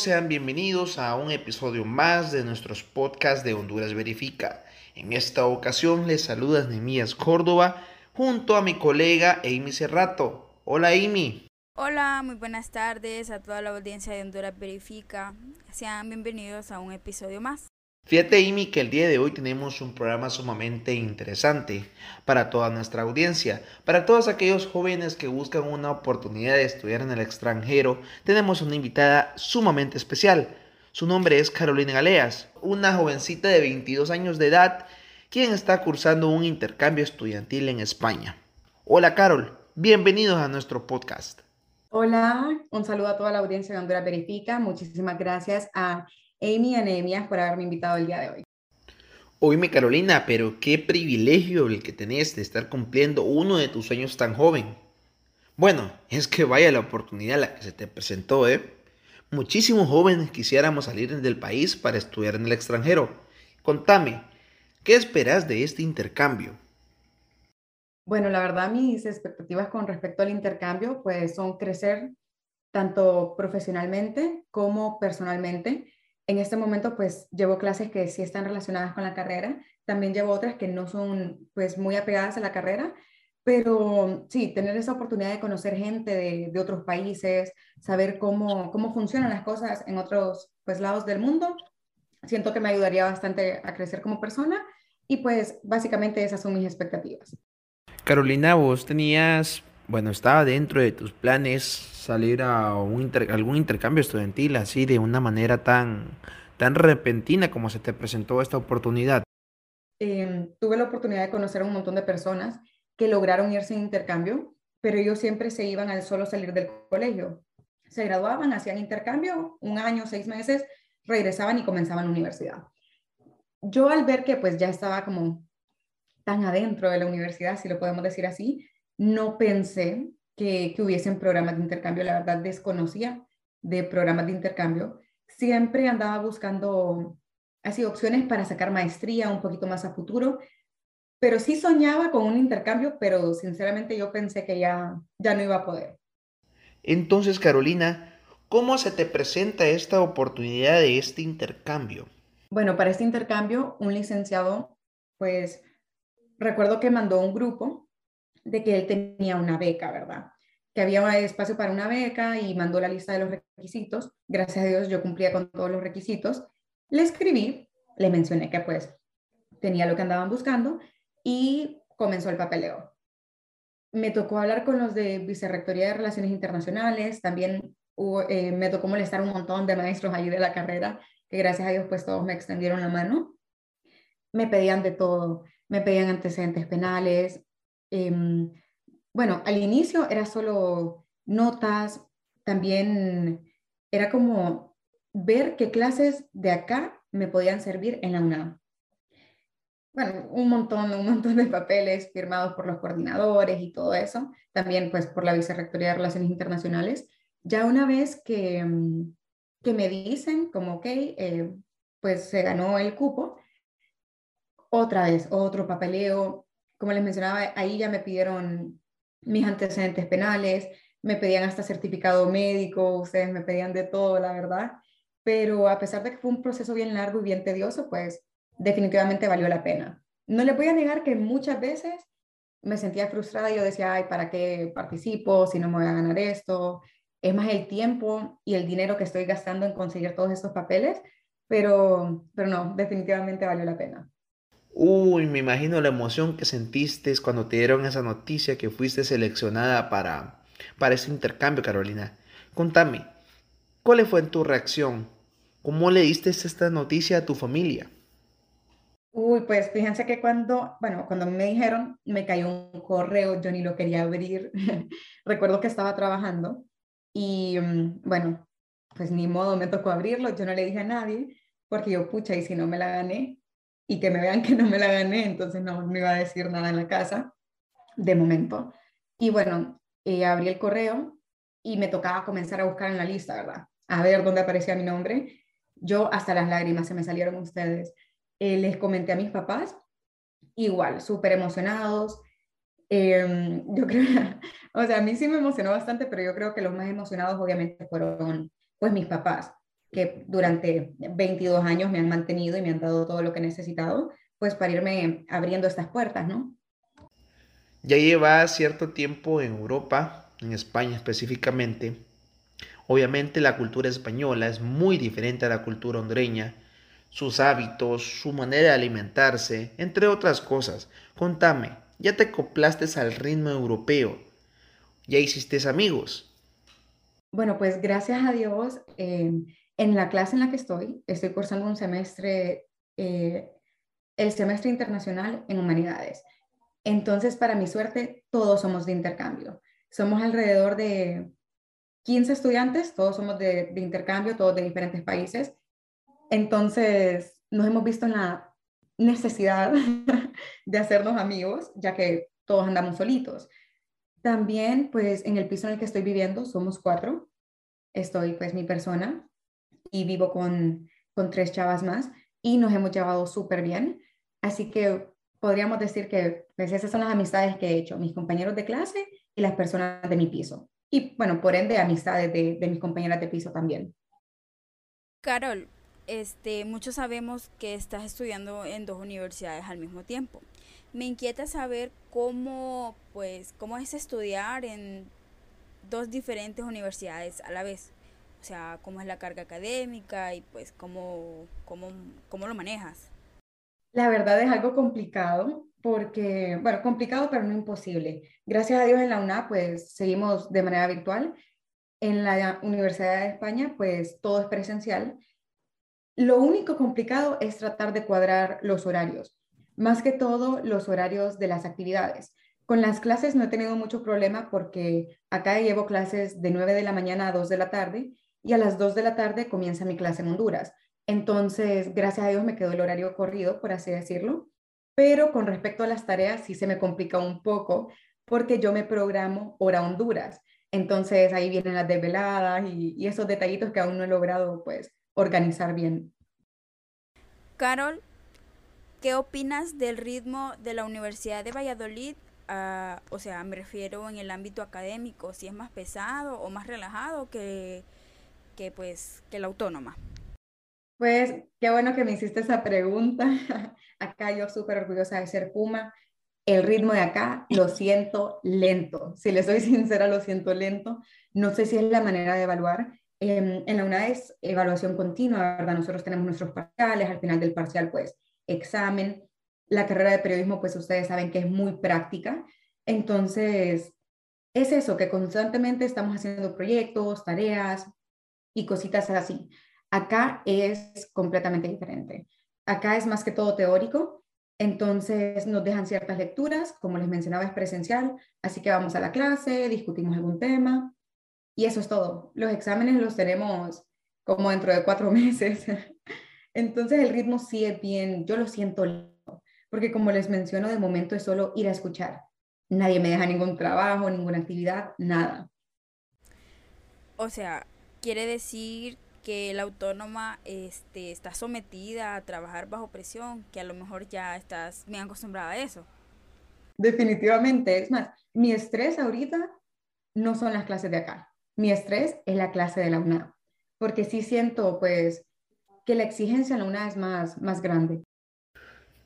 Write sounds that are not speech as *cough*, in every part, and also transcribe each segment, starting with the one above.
sean bienvenidos a un episodio más de nuestros podcasts de Honduras Verifica. En esta ocasión les saluda Nemías Córdoba junto a mi colega Amy Cerrato. Hola Amy. Hola, muy buenas tardes a toda la audiencia de Honduras Verifica. Sean bienvenidos a un episodio más. Fíjate, Amy, que el día de hoy tenemos un programa sumamente interesante para toda nuestra audiencia. Para todos aquellos jóvenes que buscan una oportunidad de estudiar en el extranjero, tenemos una invitada sumamente especial. Su nombre es Carolina Galeas, una jovencita de 22 años de edad, quien está cursando un intercambio estudiantil en España. Hola, Carol. Bienvenidos a nuestro podcast. Hola, un saludo a toda la audiencia de Honduras Verifica. Muchísimas gracias a Amy Anemias por haberme invitado el día de hoy. Oíme Carolina, pero qué privilegio el que tenés de estar cumpliendo uno de tus sueños tan joven. Bueno, es que vaya la oportunidad la que se te presentó, ¿eh? Muchísimos jóvenes quisiéramos salir del país para estudiar en el extranjero. Contame, ¿qué esperas de este intercambio? Bueno, la verdad mis expectativas con respecto al intercambio pues son crecer tanto profesionalmente como personalmente en este momento pues llevo clases que sí están relacionadas con la carrera, también llevo otras que no son pues muy apegadas a la carrera, pero sí, tener esa oportunidad de conocer gente de, otros países, saber cómo, cómo funcionan las cosas en otros pues lados del mundo, siento que me ayudaría bastante a crecer como persona y pues básicamente esas son mis expectativas. Carolina, vos tenías, bueno, estaba dentro de tus planes salir a un algún intercambio estudiantil así de una manera tan, tan repentina como se te presentó esta oportunidad? Em, tuve la oportunidad de conocer a un montón de personas que lograron irse en intercambio, pero ellos siempre se iban al solo salir del colegio. Se graduaban, hacían intercambio, un año, seis meses, regresaban y comenzaban la universidad. Yo al ver que pues ya estaba como tan adentro de la universidad, si lo podemos decir así, no pensé que, hubiesen programas de intercambio. La verdad, desconocía de programas de intercambio. Siempre andaba buscando así opciones para sacar maestría un poquito más a futuro, pero sí soñaba con un intercambio, pero sinceramente yo pensé que ya, ya no iba a poder. Entonces, Carolina, ¿cómo se te presenta esta oportunidad de este intercambio? Bueno, para este intercambio, un licenciado, pues recuerdo que mandó un grupo de que él tenía una beca, ¿verdad? Que había espacio para una beca y mandó la lista de los requisitos. Gracias a Dios yo cumplía con todos los requisitos. Le escribí, le mencioné que pues tenía lo que andaban buscando y comenzó el papeleo. Me tocó hablar con los de Vicerrectoría de Relaciones Internacionales, también eh, me tocó molestar un montón de maestros allí de la carrera, que gracias a Dios pues todos me extendieron la mano. Me pedían de todo, me pedían antecedentes penales, Em, bueno, al inicio era solo notas, también era como ver qué clases de acá me podían servir en la UNAM. Bueno, un montón, un montón de papeles firmados por los coordinadores y todo eso, también pues por la Vicerrectoría de Relaciones Internacionales. Ya una vez que, em, que me dicen como, ok, eh, pues se ganó el cupo, otra vez, otro papeleo, como les mencionaba, ahí ya me pidieron mis antecedentes penales, me pedían hasta certificado médico, ustedes me pedían de todo, la verdad. Pero a pesar de que fue un proceso bien largo y bien tedioso, pues definitivamente valió la pena. No les voy a negar que muchas veces me sentía frustrada y yo decía, ay, ¿para qué participo si no me voy a ganar esto? Es más el tiempo y el dinero que estoy gastando en conseguir todos estos papeles, pero, pero no, definitivamente valió la pena. Uy, me imagino la emoción que sentiste cuando te dieron esa noticia que fuiste seleccionada para, para ese intercambio, Carolina. Contame, ¿cuál fue tu reacción? ¿Cómo le diste esta noticia a tu familia? Uy, pues fíjense que cuando, bueno, cuando me dijeron, me cayó un correo, yo ni lo quería abrir. *laughs* Recuerdo que estaba trabajando y mm, bueno, pues ni modo, me tocó abrirlo, yo no le dije a nadie, porque yo, pucha, y si no me la gané, y que me vean que no me la gané, entonces no, me iba a decir nada en la casa, de momento. Y bueno, eh, abrí el correo y me tocaba comenzar a buscar en la lista, ¿verdad? A ver dónde aparecía mi nombre. Yo hasta las lágrimas se me salieron ustedes. Eh, les comenté a mis papás, igual, súper emocionados. Em, yo creo, *laughs* o sea, a mí sí me emocionó bastante, pero yo creo que los más emocionados obviamente fueron pues mis papás. Que durante 22 años me han mantenido y me han dado todo lo que he necesitado, pues para irme abriendo estas puertas, ¿no? Ya lleva cierto tiempo en Europa, en España específicamente. Obviamente la cultura española es muy diferente a la cultura hondureña, sus hábitos, su manera de alimentarse, entre otras cosas. Contame, ¿ya te acoplaste al ritmo europeo? ¿Ya hiciste amigos? Bueno, pues gracias a Dios, eh, en la clase en la que estoy, estoy cursando un semestre, eh, el semestre internacional en humanidades. Entonces, para mi suerte, todos somos de intercambio. Somos alrededor de 15 estudiantes, todos somos de, de intercambio, todos de diferentes países. Entonces, nos hemos visto en la necesidad *laughs* de hacernos amigos, ya que todos andamos solitos. También, pues, en el piso en el que estoy viviendo, somos cuatro. Estoy, pues, mi persona y vivo con, con tres chavas más y nos hemos llevado súper bien. Así que podríamos decir que pues, esas son las amistades que he hecho, mis compañeros de clase y las personas de mi piso. Y bueno, por ende, amistades de, de mis compañeras de piso también. Carol, este, muchos sabemos que estás estudiando en dos universidades al mismo tiempo. Me inquieta saber cómo, pues, cómo es estudiar en dos diferentes universidades a la vez. O sea, cómo es la carga académica y pues cómo, cómo, cómo lo manejas. La verdad es algo complicado porque, bueno, complicado pero no imposible. Gracias a Dios en la UNA pues seguimos de manera virtual. En la Universidad de España pues todo es presencial. Lo único complicado es tratar de cuadrar los horarios, más que todo los horarios de las actividades. Con las clases no he tenido mucho problema porque acá llevo clases de 9 de la mañana a 2 de la tarde y a las 2 de la tarde comienza mi clase en Honduras. Entonces, gracias a Dios me quedó el horario corrido, por así decirlo, pero con respecto a las tareas sí se me complica un poco porque yo me programo hora Honduras. Entonces ahí vienen las desveladas y, y esos detallitos que aún no he logrado pues organizar bien. Carol, ¿qué opinas del ritmo de la Universidad de Valladolid? Uh, o sea, me refiero en el ámbito académico, si es más pesado o más relajado que que pues que la autónoma? Pues qué bueno que me hiciste esa pregunta. *laughs* acá yo súper orgullosa de ser Puma. El ritmo de acá lo siento lento. Si le soy *laughs* sincera, lo siento lento. No sé si es la manera de evaluar. Eh, en la UNAD es evaluación continua, ¿verdad? Nosotros tenemos nuestros parciales, al final del parcial, pues, examen. La carrera de periodismo, pues, ustedes saben que es muy práctica. Entonces, es eso, que constantemente estamos haciendo proyectos, tareas, y cositas así. Acá es completamente diferente. Acá es más que todo teórico, entonces nos dejan ciertas lecturas, como les mencionaba es presencial, así que vamos a la clase, discutimos algún tema y eso es todo. Los exámenes los tenemos como dentro de cuatro *laughs* meses. Entonces el ritmo sí es bien, yo lo siento porque como les menciono, de momento es solo ir a escuchar. Nadie me deja ningún trabajo, ninguna actividad, nada. O sea, quiere decir que la autónoma este, está sometida a trabajar bajo presión, que a lo mejor ya estás bien acostumbrada a eso. Definitivamente, es más, mi estrés ahorita no son las clases de acá, mi estrés es la clase de la UNAM, porque sí siento pues que la exigencia en la UNAM es más, más grande.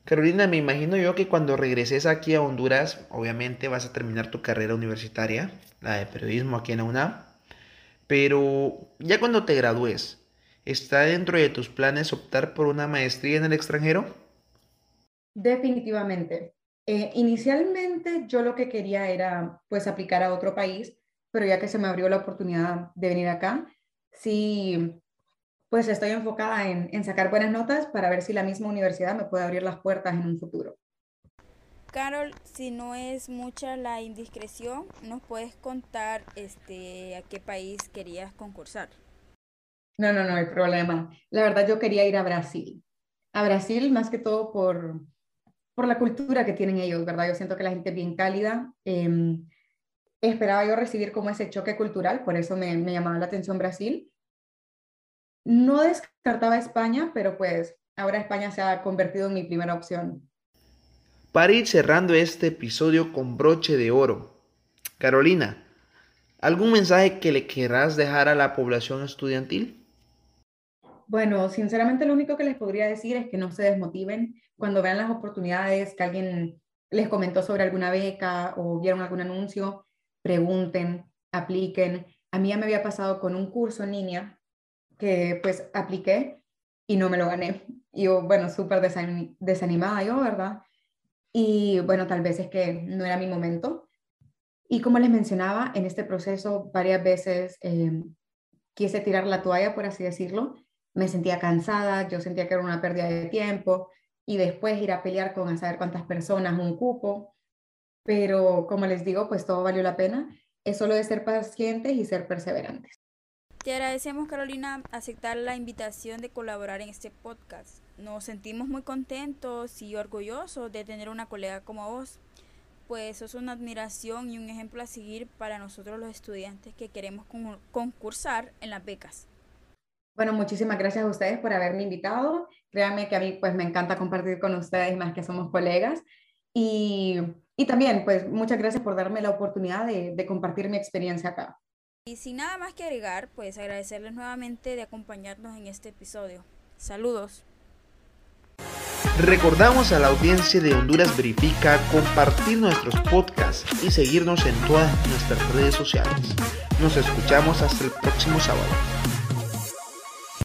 Carolina, me imagino yo que cuando regreses aquí a Honduras, obviamente vas a terminar tu carrera universitaria, la de periodismo aquí en la UNAM. Pero ya cuando te gradúes, ¿está dentro de tus planes optar por una maestría en el extranjero? Definitivamente. Eh, inicialmente yo lo que quería era pues aplicar a otro país, pero ya que se me abrió la oportunidad de venir acá, sí, pues estoy enfocada en, en sacar buenas notas para ver si la misma universidad me puede abrir las puertas en un futuro. Carol, si no es mucha la indiscreción, ¿nos puedes contar este, a qué país querías concursar? No, no, no hay problema. La verdad yo quería ir a Brasil. A Brasil más que todo por, por la cultura que tienen ellos, ¿verdad? Yo siento que la gente es bien cálida. Eh, esperaba yo recibir como ese choque cultural, por eso me, me llamaba la atención Brasil. No descartaba España, pero pues ahora España se ha convertido en mi primera opción. Para ir cerrando este episodio con broche de oro, Carolina, ¿algún mensaje que le querrás dejar a la población estudiantil? Bueno, sinceramente lo único que les podría decir es que no se desmotiven cuando vean las oportunidades, que alguien les comentó sobre alguna beca o vieron algún anuncio, pregunten, apliquen. A mí ya me había pasado con un curso en línea que pues apliqué y no me lo gané. Yo, bueno, súper desanimada yo, ¿verdad? Y bueno, tal vez es que no era mi momento. Y como les mencionaba, en este proceso varias veces eh, quise tirar la toalla, por así decirlo. Me sentía cansada, yo sentía que era una pérdida de tiempo y después ir a pelear con a saber cuántas personas, un cupo. Pero como les digo, pues todo valió la pena. Es solo de ser pacientes y ser perseverantes. Te agradecemos, Carolina, aceptar la invitación de colaborar en este podcast. Nos sentimos muy contentos y orgullosos de tener una colega como vos pues es una admiración y un ejemplo a seguir para nosotros los estudiantes que queremos concursar en las becas. Bueno, muchísimas gracias a ustedes por haberme invitado. Créanme que a mí pues me encanta compartir con ustedes más que somos colegas. Y, y también pues muchas gracias por darme la oportunidad de, de compartir mi experiencia acá. Y sin nada más que agregar, pues agradecerles nuevamente de acompañarnos en este episodio. Saludos. Recordamos a la audiencia de Honduras Verifica compartir nuestros podcasts y seguirnos en todas nuestras redes sociales. Nos escuchamos hasta el próximo sábado.